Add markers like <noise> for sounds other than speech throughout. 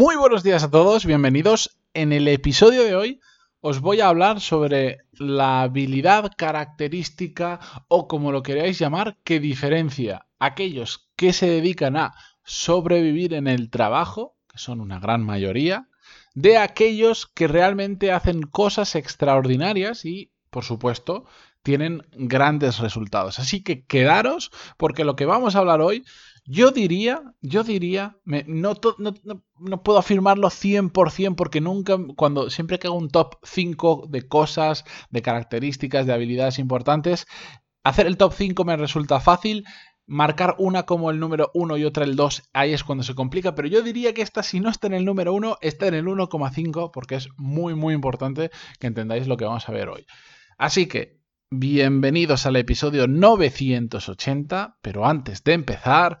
Muy buenos días a todos, bienvenidos. En el episodio de hoy os voy a hablar sobre la habilidad característica o como lo queráis llamar que diferencia a aquellos que se dedican a sobrevivir en el trabajo, que son una gran mayoría, de aquellos que realmente hacen cosas extraordinarias y, por supuesto, tienen grandes resultados. Así que quedaros porque lo que vamos a hablar hoy, yo diría, yo diría, no, no, puedo afirmarlo 100% porque nunca, cuando siempre que hago un top 5 de cosas, de características, de habilidades importantes, hacer el top 5 me resulta fácil. Marcar una como el número 1 y otra el 2, ahí es cuando se complica, pero yo diría que esta si no está en el número 1, está en el 1,5 porque es muy muy importante que entendáis lo que vamos a ver hoy. Así que Bienvenidos al episodio 980, pero antes de empezar,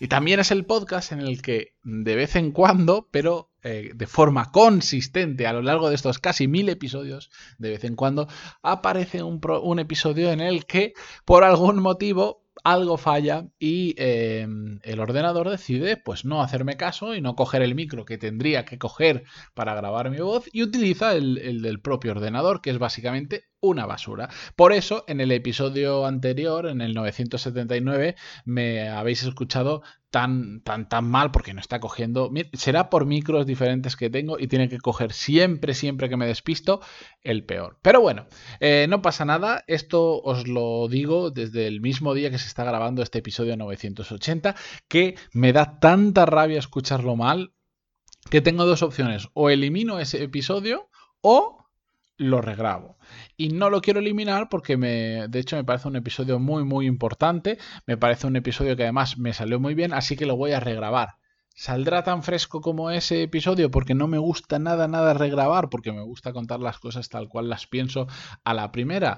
Y también es el podcast en el que de vez en cuando, pero eh, de forma consistente a lo largo de estos casi mil episodios, de vez en cuando aparece un, episodio en el que por algún motivo algo falla y em, el ordenador decide pues no hacerme caso y no coger el micro que tendría que coger para grabar mi voz y utiliza el del propio ordenador que es básicamente una basura. Por eso, en el episodio anterior, en el 979, me habéis escuchado tan, tan, tan mal porque no está cogiendo. Será por micros diferentes que tengo y tiene que coger siempre, siempre que me despisto, el peor. Pero bueno, eh, no pasa nada. Esto os lo digo desde el mismo día que se está grabando este episodio 980, que me da tanta rabia escucharlo mal que tengo dos opciones. O elimino ese episodio o lo regrabo. Y no lo quiero eliminar porque me, de hecho me parece un episodio muy muy importante, me parece un episodio que además me salió muy bien, así que lo voy a regrabar. ¿Saldrá tan fresco como ese episodio? Porque no me gusta nada, nada regrabar, porque me gusta contar las cosas tal cual las pienso a la primera.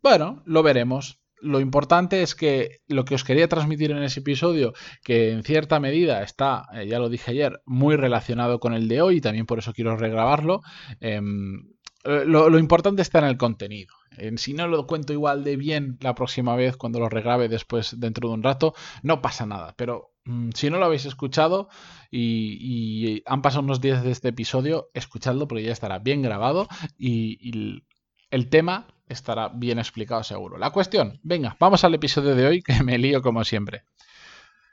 Bueno, lo veremos. Lo importante es que lo que os quería transmitir en ese episodio, que en cierta medida está, eh, ya lo dije ayer, muy relacionado con el de hoy, y también por eso quiero regrabarlo, em, lo, importante está en el contenido. si no lo cuento igual de bien la próxima vez cuando lo regrabe después dentro de un rato, no pasa nada. Pero mm, si no lo habéis escuchado y, han pasado unos días de este episodio, escuchadlo porque ya estará bien grabado y, el tema estará bien explicado seguro. La cuestión, venga, vamos al episodio de hoy <laughs> que me lío como siempre.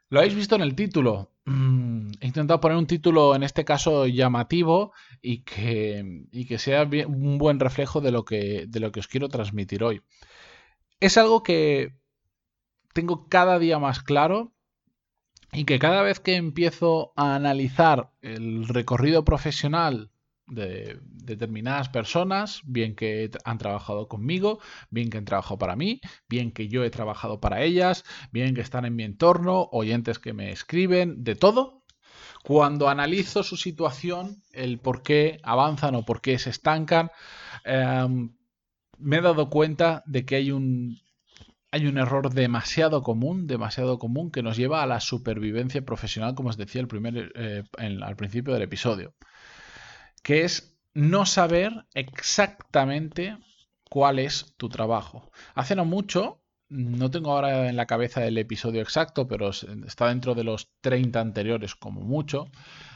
Lo habéis visto en el título. Mm, he intentado poner un título, en este caso, llamativo y que, que sea un buen reflejo de lo que, de lo que os quiero transmitir hoy. Es algo que tengo cada día más claro y que cada vez que empiezo a analizar el recorrido profesional de determinadas personas, bien que han trabajado conmigo, bien que han trabajado para mí, bien que yo he trabajado para ellas, bien que están en mi entorno, oyentes que me escriben, de todo. Cuando analizo su situación, el por qué avanzan o por qué se estancan, em, me he dado cuenta de que hay un, hay un error demasiado común, demasiado común que nos lleva a la supervivencia profesional, como os decía el eh, al principio del episodio que es no saber exactamente cuál es tu trabajo. Hace no mucho, no tengo ahora en la cabeza el episodio exacto, pero está dentro de los 30 anteriores como mucho,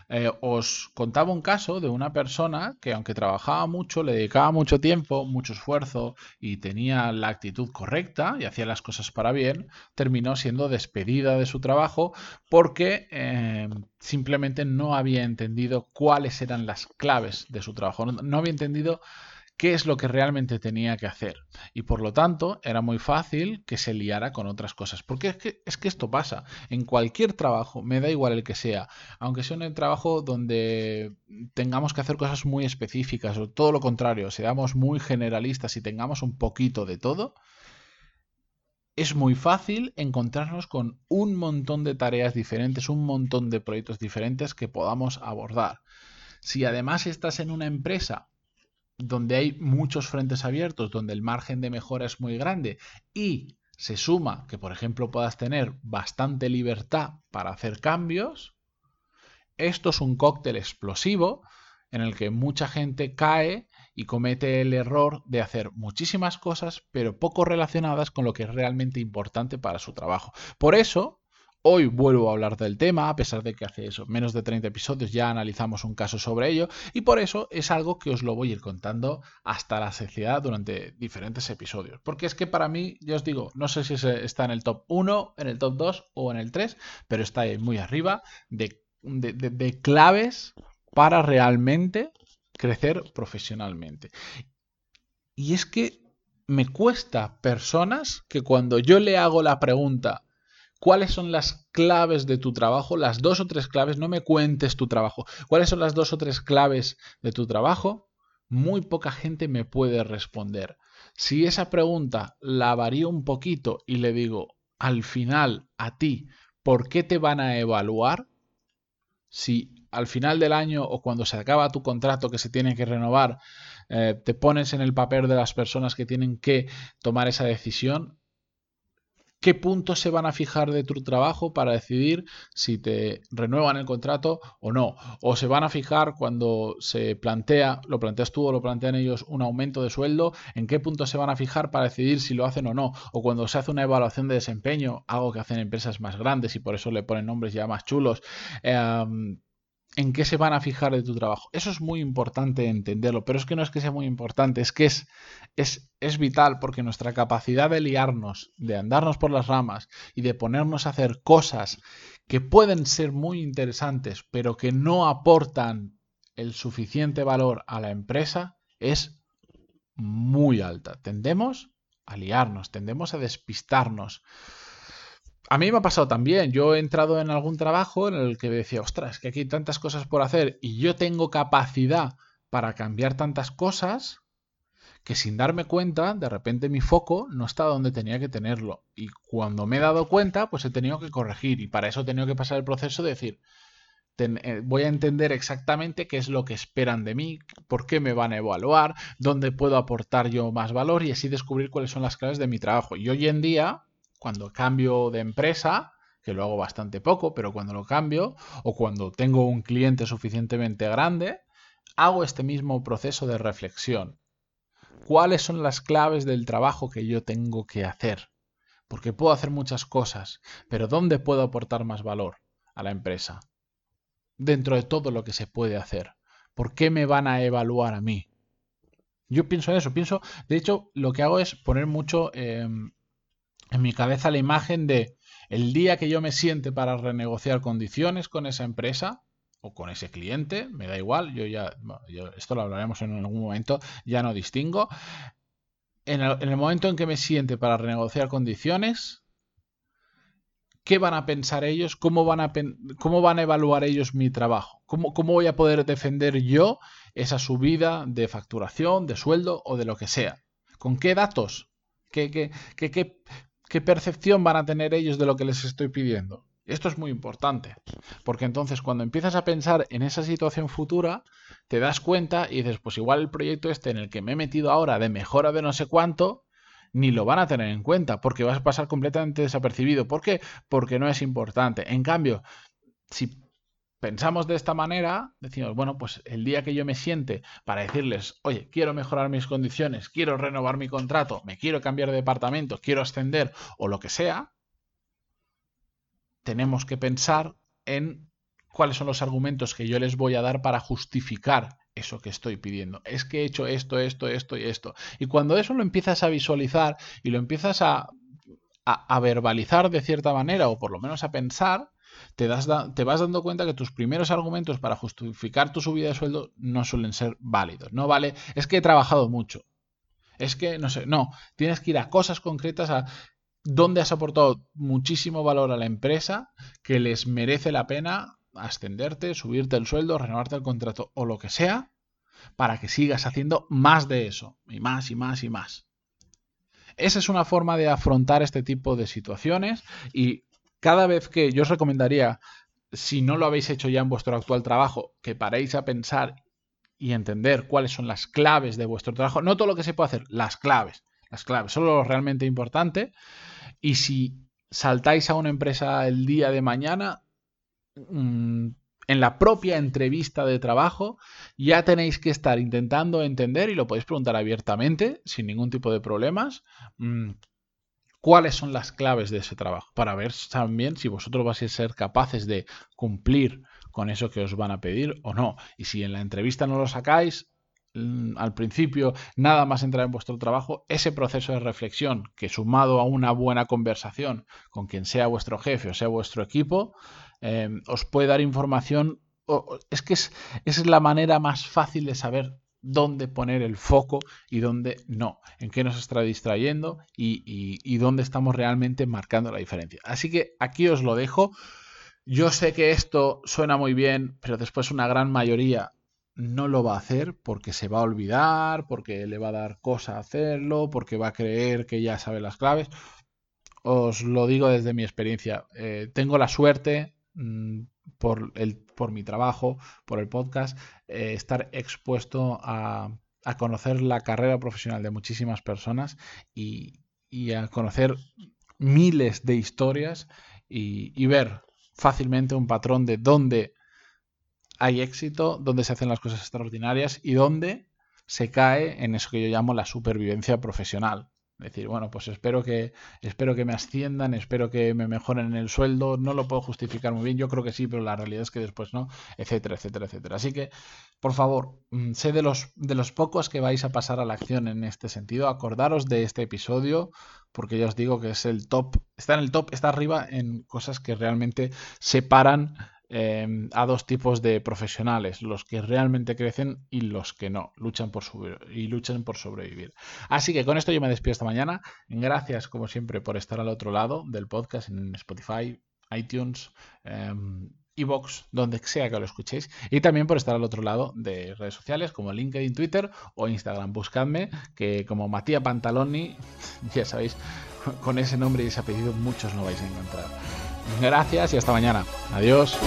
eh, os contaba un caso de una persona que aunque trabajaba mucho, le dedicaba mucho tiempo, mucho esfuerzo y tenía la actitud correcta y hacía las cosas para bien, terminó siendo despedida de su trabajo porque eh, simplemente no había entendido cuáles eran las claves de su trabajo, no había entendido qué es lo que realmente tenía que hacer. Y por lo tanto, era muy fácil que se liara con otras cosas. Porque es que, es que esto pasa. En cualquier trabajo, me da igual el que sea, aunque sea un trabajo donde tengamos que hacer cosas muy específicas o todo lo contrario, seamos muy generalistas y tengamos un poquito de todo, es muy fácil encontrarnos con un montón de tareas diferentes, un montón de proyectos diferentes que podamos abordar. Si además estás en una empresa donde hay muchos frentes abiertos, donde el margen de mejora es muy grande y se suma que, por ejemplo, puedas tener bastante libertad para hacer cambios, esto es un cóctel explosivo en el que mucha gente cae y comete el error de hacer muchísimas cosas, pero poco relacionadas con lo que es realmente importante para su trabajo. Por eso, Hoy vuelvo a hablar del tema, a pesar de que hace eso, menos de 30 episodios ya analizamos un caso sobre ello, y por eso es algo que os lo voy a ir contando hasta la saciedad durante diferentes episodios. Porque es que para mí, ya os digo, no sé si está en el top 1, en el top 2 o en el 3, pero está ahí muy arriba de, de claves para realmente crecer profesionalmente. Y es que me cuesta personas que cuando yo le hago la pregunta, cuáles son las claves de tu trabajo, las dos o tres claves, no me cuentes tu trabajo, cuáles son las dos o tres claves de tu trabajo, muy poca gente me puede responder. Si esa pregunta la varío un poquito y le digo al final a ti, ¿por qué te van a evaluar? Si al final del año o cuando se acaba tu contrato que se tiene que renovar, eh, te pones en el papel de las personas que tienen que tomar esa decisión, qué puntos se van a fijar de tu trabajo para decidir si te renuevan el contrato o no. O se van a fijar cuando se plantea, lo planteas tú o lo plantean ellos, un aumento de sueldo, en qué puntos se van a fijar para decidir si lo hacen o no. O cuando se hace una evaluación de desempeño, algo que hacen empresas más grandes y por eso le ponen nombres ya más chulos. Em, en qué se van a fijar de tu trabajo. Eso es muy importante entenderlo, pero es que no es que sea muy importante, es que es, es, es, vital porque nuestra capacidad de liarnos, de andarnos por las ramas y de ponernos a hacer cosas que pueden ser muy interesantes, pero que no aportan el suficiente valor a la empresa, es muy alta. Tendemos a liarnos, tendemos a despistarnos a mí me ha pasado también. Yo he entrado en algún trabajo en el que decía, ostras, que aquí hay tantas cosas por hacer y yo tengo capacidad para cambiar tantas cosas que sin darme cuenta, de repente mi foco no está donde tenía que tenerlo. Y cuando me he dado cuenta, pues he tenido que corregir. Y para eso he tenido que pasar el proceso de decir, eh, voy a entender exactamente qué es lo que esperan de mí, por qué me van a evaluar, dónde puedo aportar yo más valor y así descubrir cuáles son las claves de mi trabajo. Y hoy en día, cuando cambio de empresa, que lo hago bastante poco, pero cuando lo cambio, o cuando tengo un cliente suficientemente grande, hago este mismo proceso de reflexión. ¿Cuáles son las claves del trabajo que yo tengo que hacer? Porque puedo hacer muchas cosas, pero ¿dónde puedo aportar más valor a la empresa? Dentro de todo lo que se puede hacer. ¿Por qué me van a evaluar a mí? Yo pienso en eso, pienso, de hecho, lo que hago es poner mucho em, en mi cabeza la imagen de el día que yo me siente para renegociar condiciones con esa empresa o con ese cliente, me da igual, yo ya, esto lo hablaremos en algún momento, ya no distingo. En el, momento en que me siente para renegociar condiciones, ¿qué van a pensar ellos? ¿Cómo van a, cómo van a evaluar ellos mi trabajo? ¿Cómo, ¿Cómo voy a poder defender yo esa subida de facturación, de sueldo o de lo que sea? ¿Con qué datos? ¿Qué, qué, qué, qué ¿Qué percepción van a tener ellos de lo que les estoy pidiendo? Esto es muy importante, porque entonces cuando empiezas a pensar en esa situación futura, te das cuenta y dices, pues igual el proyecto este en el que me he metido ahora de mejora de no sé cuánto, ni lo van a tener en cuenta, porque vas a pasar completamente desapercibido. ¿Por qué? Porque no es importante. En cambio, si pensamos de esta manera, decimos, bueno, pues el día que yo me siente para decirles, oye, quiero mejorar mis condiciones, quiero renovar mi contrato, me quiero cambiar de departamento, quiero ascender o lo que sea, tenemos que pensar en cuáles son los argumentos que yo les voy a dar para justificar eso que estoy pidiendo. Es que he hecho esto, esto, esto y esto. Y cuando eso lo empiezas a visualizar y lo empiezas a, a, a verbalizar de cierta manera, o por lo menos a pensar, te, das te vas dando cuenta que tus primeros argumentos para justificar tu subida de sueldo no suelen ser válidos. No vale, es que he trabajado mucho. Es que, no sé, no, tienes que ir a cosas concretas, a dónde has aportado muchísimo valor a la empresa, que les merece la pena ascenderte, subirte el sueldo, renovarte el contrato o lo que sea, para que sigas haciendo más de eso, y más y más y más. Esa es una forma de afrontar este tipo de situaciones y cada vez que yo os recomendaría, si no lo habéis hecho ya en vuestro actual trabajo, que paréis a pensar y entender cuáles son las claves de vuestro trabajo. No todo lo que se puede hacer, las claves. Las claves, solo lo realmente importante. Y si saltáis a una empresa el día de mañana, mm, en la propia entrevista de trabajo, ya tenéis que estar intentando entender, y lo podéis preguntar abiertamente, sin ningún tipo de problemas, mm, cuáles son las claves de ese trabajo, para ver también si vosotros vais a ser capaces de cumplir con eso que os van a pedir o no. Y si en la entrevista no lo sacáis, mm, al principio nada más entrar en vuestro trabajo, ese proceso de reflexión que sumado a una buena conversación con quien sea vuestro jefe o sea vuestro equipo, eh, os puede dar información. es que es, es la manera más fácil de saber dónde poner el foco y dónde no, en qué nos está distrayendo y, dónde estamos realmente marcando la diferencia. Así que aquí os lo dejo. Yo sé que esto suena muy bien, pero después una gran mayoría no lo va a hacer porque se va a olvidar, porque le va a dar cosa hacerlo, porque va a creer que ya sabe las claves. Os lo digo desde mi experiencia. Eh, tengo la suerte mm, por, el, por mi trabajo, por el podcast, eh, estar expuesto a, conocer la carrera profesional de muchísimas personas y, a conocer miles de historias y, ver fácilmente un patrón de dónde hay éxito, dónde se hacen las cosas extraordinarias y dónde se cae en eso que yo llamo la supervivencia profesional decir, bueno, pues espero que, espero que me asciendan, espero que me mejoren el sueldo, no lo puedo justificar muy bien, yo creo que sí, pero la realidad es que después no, etcétera, etcétera, etcétera. Así que, por favor, mm, sé de los, de los pocos que vais a pasar a la acción en este sentido, acordaros de este episodio, porque ya os digo que es el top, está en el top, está arriba en cosas que realmente separan Em, a dos tipos de profesionales, los que realmente crecen y los que no, luchan por, y luchan por sobrevivir. Así que con esto yo me despido esta mañana. Gracias, como siempre, por estar al otro lado del podcast en Spotify, iTunes, eh, Evox, donde sea que lo escuchéis, y también por estar al otro lado de redes sociales como LinkedIn, Twitter o Instagram. Buscadme, que como Matías Pantaloni, <laughs> ya sabéis, con ese nombre y ese apellido muchos no vais a encontrar. Gracias y hasta mañana. Adiós.